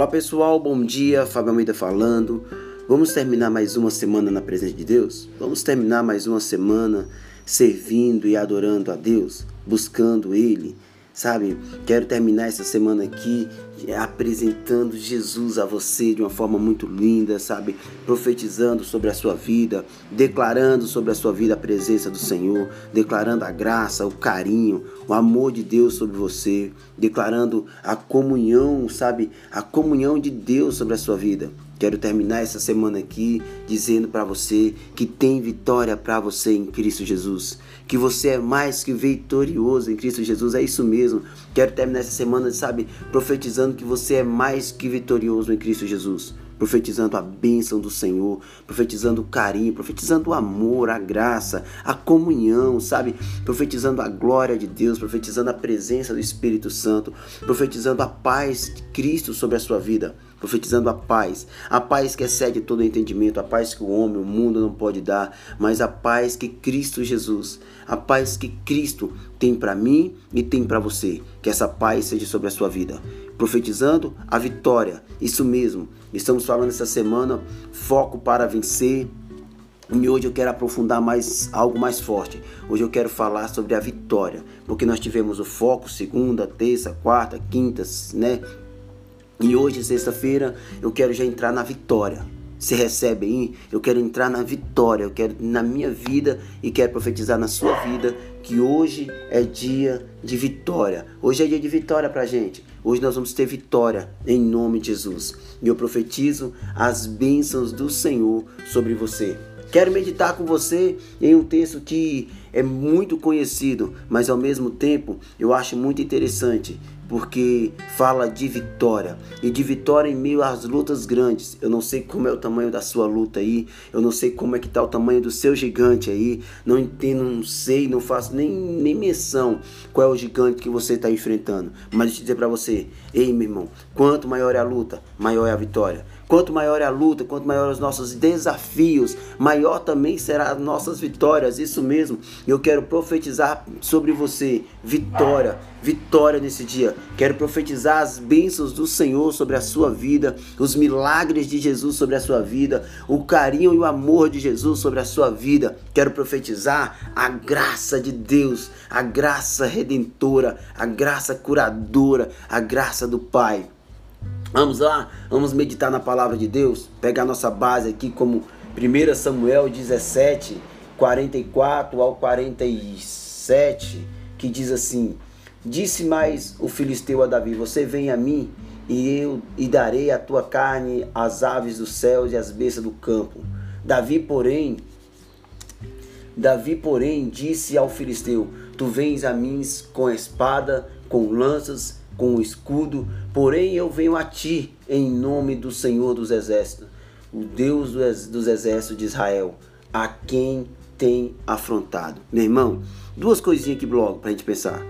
Olá pessoal, bom dia, Fábio Almeida falando. Vamos terminar mais uma semana na presença de Deus? Vamos terminar mais uma semana servindo e adorando a Deus, buscando Ele, sabe? Quero terminar essa semana aqui apresentando Jesus a você de uma forma muito linda, sabe? Profetizando sobre a sua vida, declarando sobre a sua vida a presença do Senhor, declarando a graça, o carinho, o amor de Deus sobre você, declarando a comunhão, sabe? A comunhão de Deus sobre a sua vida. Quero terminar essa semana aqui dizendo para você que tem vitória para você em Cristo Jesus, que você é mais que vitorioso em Cristo Jesus. É isso mesmo. Quero terminar essa semana, sabe, profetizando que você é mais que vitorioso em Cristo Jesus profetizando a bênção do Senhor, profetizando o carinho, profetizando o amor, a graça, a comunhão, sabe? Profetizando a glória de Deus, profetizando a presença do Espírito Santo, profetizando a paz de Cristo sobre a sua vida profetizando a paz, a paz que excede todo entendimento, a paz que o homem, o mundo não pode dar, mas a paz que Cristo Jesus, a paz que Cristo tem para mim e tem para você, que essa paz seja sobre a sua vida. Profetizando a vitória, isso mesmo. Estamos falando essa semana foco para vencer, e hoje eu quero aprofundar mais algo mais forte. Hoje eu quero falar sobre a vitória, porque nós tivemos o foco segunda, terça, quarta, quinta, né? E hoje, sexta-feira, eu quero já entrar na vitória. Se recebe aí, eu quero entrar na vitória, eu quero na minha vida e quero profetizar na sua vida que hoje é dia de vitória. Hoje é dia de vitória pra gente. Hoje nós vamos ter vitória em nome de Jesus. E eu profetizo as bênçãos do Senhor sobre você. Quero meditar com você em um texto que é muito conhecido, mas ao mesmo tempo eu acho muito interessante porque fala de vitória e de vitória em meio às lutas grandes. Eu não sei como é o tamanho da sua luta aí, eu não sei como é que tá o tamanho do seu gigante aí, não entendo, não sei, não faço nem, nem menção qual é o gigante que você está enfrentando. Mas deixa eu dizer para você, ei meu irmão, quanto maior é a luta, maior é a vitória. Quanto maior é a luta, quanto maior os nossos desafios, maior também serão as nossas vitórias. Isso mesmo. Eu quero profetizar sobre você vitória, vitória nesse dia. Quero profetizar as bênçãos do Senhor sobre a sua vida, os milagres de Jesus sobre a sua vida, o carinho e o amor de Jesus sobre a sua vida. Quero profetizar a graça de Deus, a graça redentora, a graça curadora, a graça do Pai. Vamos lá, vamos meditar na palavra de Deus, pegar nossa base aqui como 1 Samuel 17, 44 ao 47, que diz assim: Disse mais o filisteu a Davi: Você vem a mim e eu e darei a tua carne às aves dos céus e às bestas do campo. Davi, porém, Davi, porém, disse ao filisteu: Tu vens a mim com espada, com lanças com o escudo, porém eu venho a ti em nome do Senhor dos Exércitos, o Deus dos Exércitos de Israel, a quem tem afrontado. Meu irmão, duas coisinhas aqui logo para a gente pensar.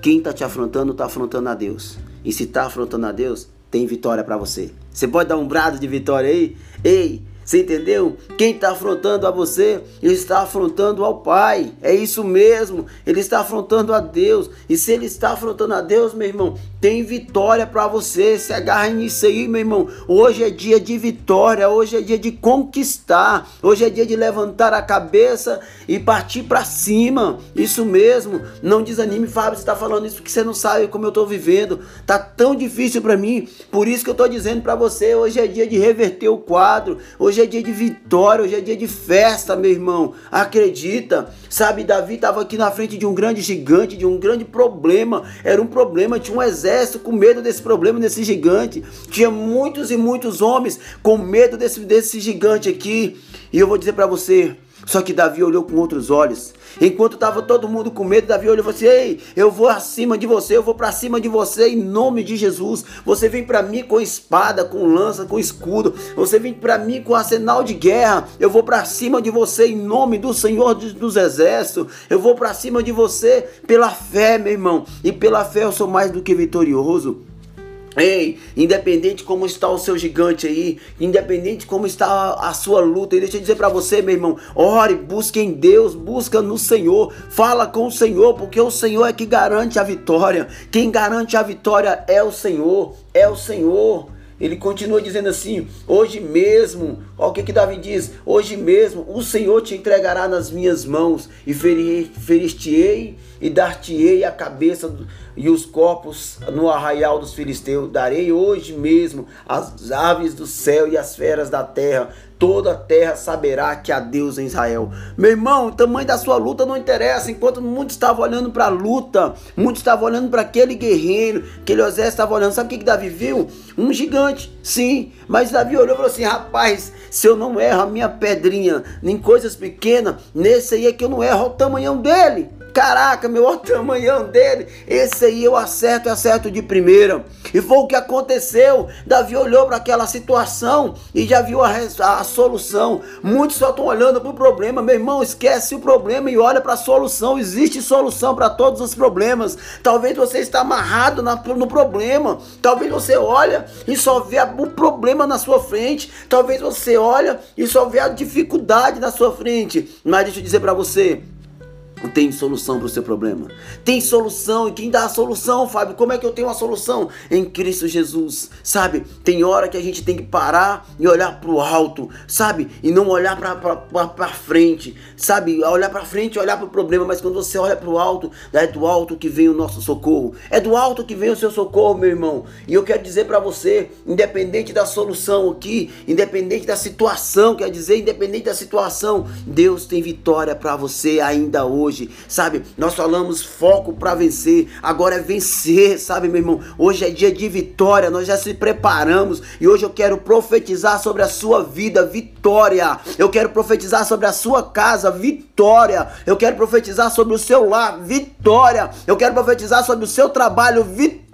Quem está te afrontando, está afrontando a Deus. E se está afrontando a Deus, tem vitória para você. Você pode dar um brado de vitória aí? Ei, você entendeu? Quem está afrontando a você, ele está afrontando ao Pai. É isso mesmo. Ele está afrontando a Deus. E se ele está afrontando a Deus, meu irmão, tem vitória para você. Se agarra nisso aí, meu irmão. Hoje é dia de vitória. Hoje é dia de conquistar. Hoje é dia de levantar a cabeça e partir para cima. Isso mesmo. Não desanime, Fábio. Você está falando isso porque você não sabe como eu estou vivendo. Tá tão difícil para mim. Por isso que eu estou dizendo para você. Hoje é dia de reverter o quadro. Hoje Hoje é dia de vitória, hoje é dia de festa, meu irmão. Acredita? Sabe, Davi estava aqui na frente de um grande gigante, de um grande problema. Era um problema, tinha um exército com medo desse problema, desse gigante. Tinha muitos e muitos homens com medo desse, desse gigante aqui. E eu vou dizer para você, só que Davi olhou com outros olhos. Enquanto estava todo mundo com medo, Davi olhou e falou assim: Ei, eu vou acima de você, eu vou para cima de você em nome de Jesus. Você vem para mim com espada, com lança, com escudo. Você vem para mim com arsenal de guerra. Eu vou para cima de você em nome do Senhor dos Exércitos. Eu vou para cima de você pela fé, meu irmão. E pela fé eu sou mais do que vitorioso. Ei, independente como está o seu gigante aí, independente como está a sua luta, e deixa eu dizer para você, meu irmão, ore, busque em Deus, busca no Senhor, fala com o Senhor, porque o Senhor é que garante a vitória. Quem garante a vitória é o Senhor, é o Senhor. Ele continua dizendo assim: hoje mesmo, ó, o que que Davi diz? Hoje mesmo o Senhor te entregará nas minhas mãos e ferir-te-ei e dar-te-ei a cabeça e os corpos no arraial dos filisteus. Darei hoje mesmo as aves do céu e as feras da terra toda a terra saberá que há Deus em Israel. Meu irmão, o tamanho da sua luta não interessa. Enquanto muitos estavam olhando para a luta, muitos estavam olhando para aquele guerreiro, aquele exército estava olhando. Sabe o que, que Davi viu? Um gigante, sim. Mas Davi olhou e falou assim: rapaz, se eu não erro a minha pedrinha em coisas pequenas, nesse aí é que eu não erro o tamanhão dele. Caraca, meu, olha o tamanhão dele. Esse aí eu acerto e acerto de primeira. E foi o que aconteceu. Davi olhou para aquela situação e já viu a, a solução. Muitos só estão olhando para o problema. Meu irmão, esquece o problema e olha para a solução. Existe solução para todos os problemas. Talvez você está amarrado na, no problema. Talvez você olha e só vê o problema na sua frente. Talvez você olha e só vê a dificuldade na sua frente. Mas deixa eu dizer para você, tem solução para o seu problema. Tem solução. E quem dá a solução, Fábio? Como é que eu tenho a solução? Em Cristo Jesus. Sabe? Tem hora que a gente tem que parar e olhar para o alto. Sabe? E não olhar para frente. Sabe? Olhar para frente e olhar para o problema. Mas quando você olha para o alto, é do alto que vem o nosso socorro. É do alto que vem o seu socorro, meu irmão. E eu quero dizer para você, independente da solução aqui, independente da situação, quer dizer, independente da situação, Deus tem vitória para você ainda hoje hoje, sabe? Nós falamos foco para vencer, agora é vencer, sabe, meu irmão? Hoje é dia de vitória, nós já se preparamos e hoje eu quero profetizar sobre a sua vida, vitória. Eu quero profetizar sobre a sua casa, vitória. Eu quero profetizar sobre o seu lar, vitória. Eu quero profetizar sobre o seu trabalho, vitória.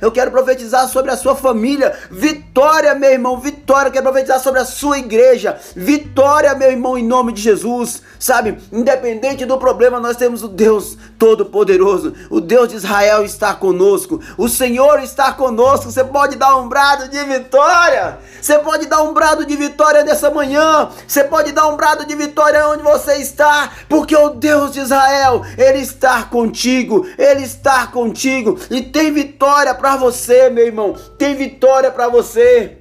Eu quero profetizar sobre a sua família, vitória, meu irmão, vitória. Eu quero profetizar sobre a sua igreja, vitória, meu irmão, em nome de Jesus, sabe? Independente do problema, nós temos o Deus Todo-Poderoso. O Deus de Israel está conosco. O Senhor está conosco. Você pode dar um brado de vitória. Você pode dar um brado de vitória nessa manhã. Você pode dar um brado de vitória onde você está. Porque o Deus de Israel, Ele está contigo. Ele está contigo. E tem vitória para você, meu irmão. Tem vitória para você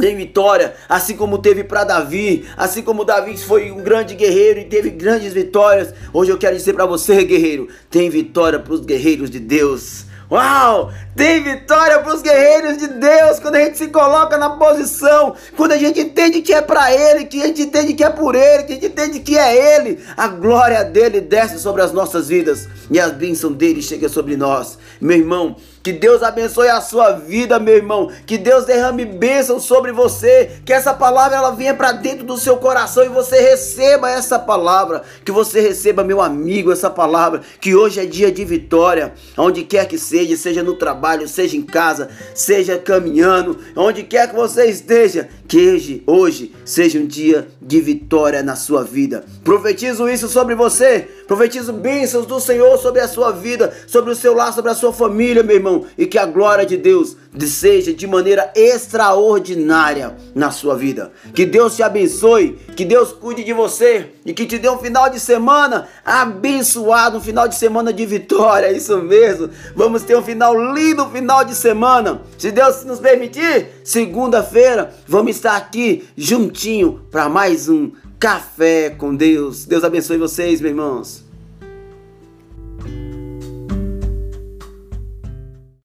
tem vitória, assim como teve para Davi, assim como Davi foi um grande guerreiro e teve grandes vitórias. Hoje eu quero dizer para você, guerreiro, tem vitória para os guerreiros de Deus. Uau! Tem vitória para os guerreiros de Deus quando a gente se coloca na posição, quando a gente entende que é para Ele, que a gente entende que é por Ele, que a gente entende que é Ele. A glória dele desce sobre as nossas vidas e a bênção dele chega sobre nós. Meu irmão, que Deus abençoe a sua vida, meu irmão. Que Deus derrame bênção sobre você. Que essa palavra ela venha para dentro do seu coração e você receba essa palavra. Que você receba, meu amigo, essa palavra. Que hoje é dia de vitória. Onde quer que seja, seja no trabalho, seja em casa, seja caminhando, onde quer que você esteja. Que hoje, seja um dia de vitória na sua vida. Profetizo isso sobre você. Profetizo bênçãos do Senhor sobre a sua vida, sobre o seu lar, sobre a sua família, meu irmão e que a glória de Deus seja de maneira extraordinária na sua vida. Que Deus te abençoe, que Deus cuide de você e que te dê um final de semana abençoado, um final de semana de vitória, é isso mesmo. Vamos ter um final lindo, final de semana. Se Deus nos permitir, segunda-feira vamos estar aqui juntinho para mais um café com Deus. Deus abençoe vocês, meus irmãos.